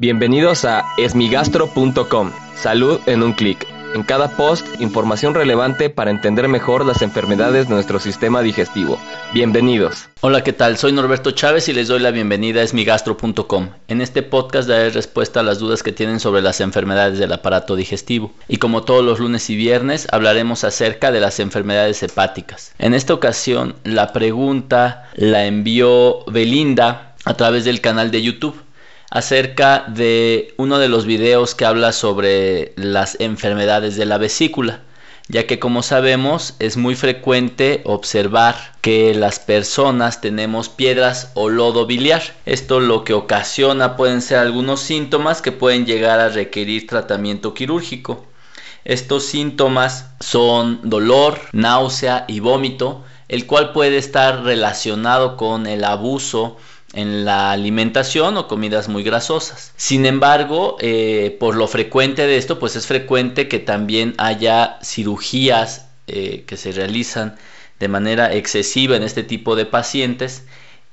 Bienvenidos a esmigastro.com. Salud en un clic. En cada post, información relevante para entender mejor las enfermedades de nuestro sistema digestivo. Bienvenidos. Hola, ¿qué tal? Soy Norberto Chávez y les doy la bienvenida a esmigastro.com. En este podcast daré respuesta a las dudas que tienen sobre las enfermedades del aparato digestivo. Y como todos los lunes y viernes, hablaremos acerca de las enfermedades hepáticas. En esta ocasión, la pregunta la envió Belinda a través del canal de YouTube acerca de uno de los videos que habla sobre las enfermedades de la vesícula, ya que como sabemos es muy frecuente observar que las personas tenemos piedras o lodo biliar. Esto lo que ocasiona pueden ser algunos síntomas que pueden llegar a requerir tratamiento quirúrgico. Estos síntomas son dolor, náusea y vómito, el cual puede estar relacionado con el abuso en la alimentación o comidas muy grasosas. Sin embargo, eh, por lo frecuente de esto, pues es frecuente que también haya cirugías eh, que se realizan de manera excesiva en este tipo de pacientes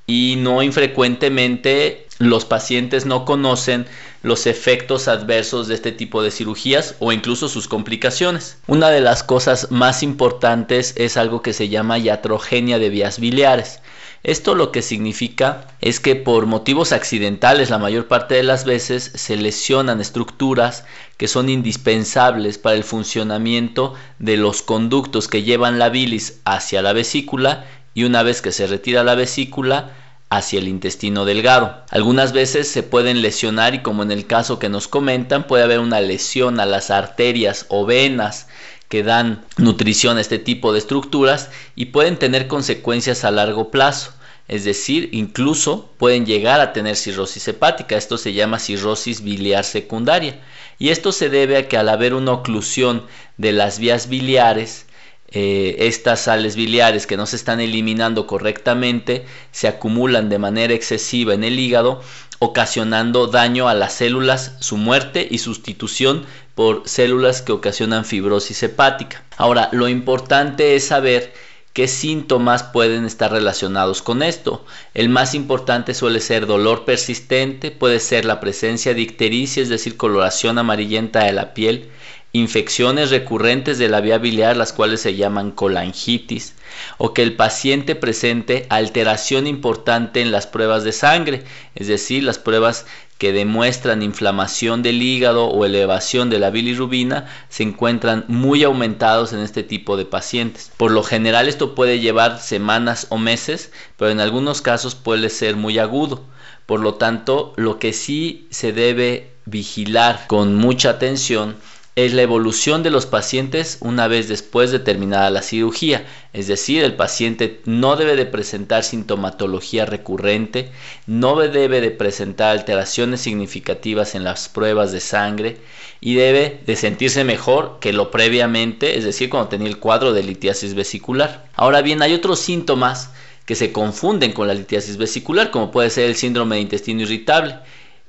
y no infrecuentemente los pacientes no conocen los efectos adversos de este tipo de cirugías o incluso sus complicaciones. Una de las cosas más importantes es algo que se llama iatrogenia de vías biliares. Esto lo que significa es que por motivos accidentales la mayor parte de las veces se lesionan estructuras que son indispensables para el funcionamiento de los conductos que llevan la bilis hacia la vesícula y una vez que se retira la vesícula hacia el intestino delgado. Algunas veces se pueden lesionar y como en el caso que nos comentan puede haber una lesión a las arterias o venas que dan nutrición a este tipo de estructuras y pueden tener consecuencias a largo plazo. Es decir, incluso pueden llegar a tener cirrosis hepática. Esto se llama cirrosis biliar secundaria. Y esto se debe a que al haber una oclusión de las vías biliares, eh, estas sales biliares que no se están eliminando correctamente se acumulan de manera excesiva en el hígado, ocasionando daño a las células, su muerte y sustitución por células que ocasionan fibrosis hepática. Ahora, lo importante es saber qué síntomas pueden estar relacionados con esto. El más importante suele ser dolor persistente, puede ser la presencia de ictericia, es decir, coloración amarillenta de la piel, infecciones recurrentes de la vía biliar, las cuales se llaman colangitis, o que el paciente presente alteración importante en las pruebas de sangre, es decir, las pruebas que demuestran inflamación del hígado o elevación de la bilirrubina se encuentran muy aumentados en este tipo de pacientes. Por lo general esto puede llevar semanas o meses, pero en algunos casos puede ser muy agudo. Por lo tanto, lo que sí se debe vigilar con mucha atención es la evolución de los pacientes una vez después de terminada la cirugía, es decir, el paciente no debe de presentar sintomatología recurrente, no debe de presentar alteraciones significativas en las pruebas de sangre y debe de sentirse mejor que lo previamente, es decir, cuando tenía el cuadro de litiasis vesicular. Ahora bien, hay otros síntomas que se confunden con la litiasis vesicular, como puede ser el síndrome de intestino irritable.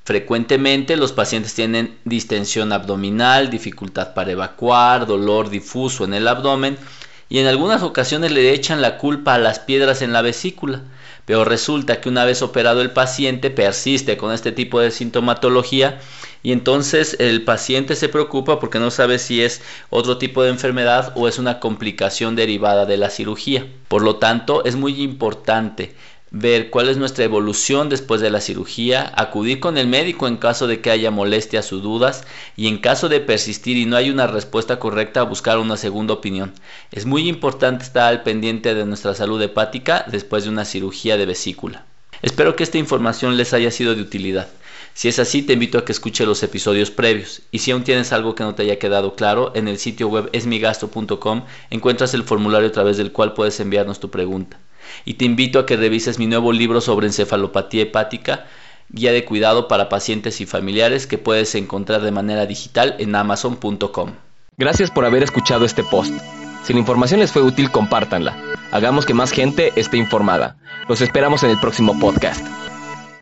Frecuentemente los pacientes tienen distensión abdominal, dificultad para evacuar, dolor difuso en el abdomen y en algunas ocasiones le echan la culpa a las piedras en la vesícula. Pero resulta que una vez operado el paciente persiste con este tipo de sintomatología y entonces el paciente se preocupa porque no sabe si es otro tipo de enfermedad o es una complicación derivada de la cirugía. Por lo tanto, es muy importante ver cuál es nuestra evolución después de la cirugía, acudir con el médico en caso de que haya molestias o dudas y en caso de persistir y no hay una respuesta correcta buscar una segunda opinión. Es muy importante estar al pendiente de nuestra salud hepática después de una cirugía de vesícula. Espero que esta información les haya sido de utilidad. Si es así, te invito a que escuche los episodios previos. Y si aún tienes algo que no te haya quedado claro, en el sitio web esmigastro.com encuentras el formulario a través del cual puedes enviarnos tu pregunta y te invito a que revises mi nuevo libro sobre encefalopatía hepática, guía de cuidado para pacientes y familiares que puedes encontrar de manera digital en amazon.com. Gracias por haber escuchado este post. Si la información les fue útil, compártanla. Hagamos que más gente esté informada. Los esperamos en el próximo podcast.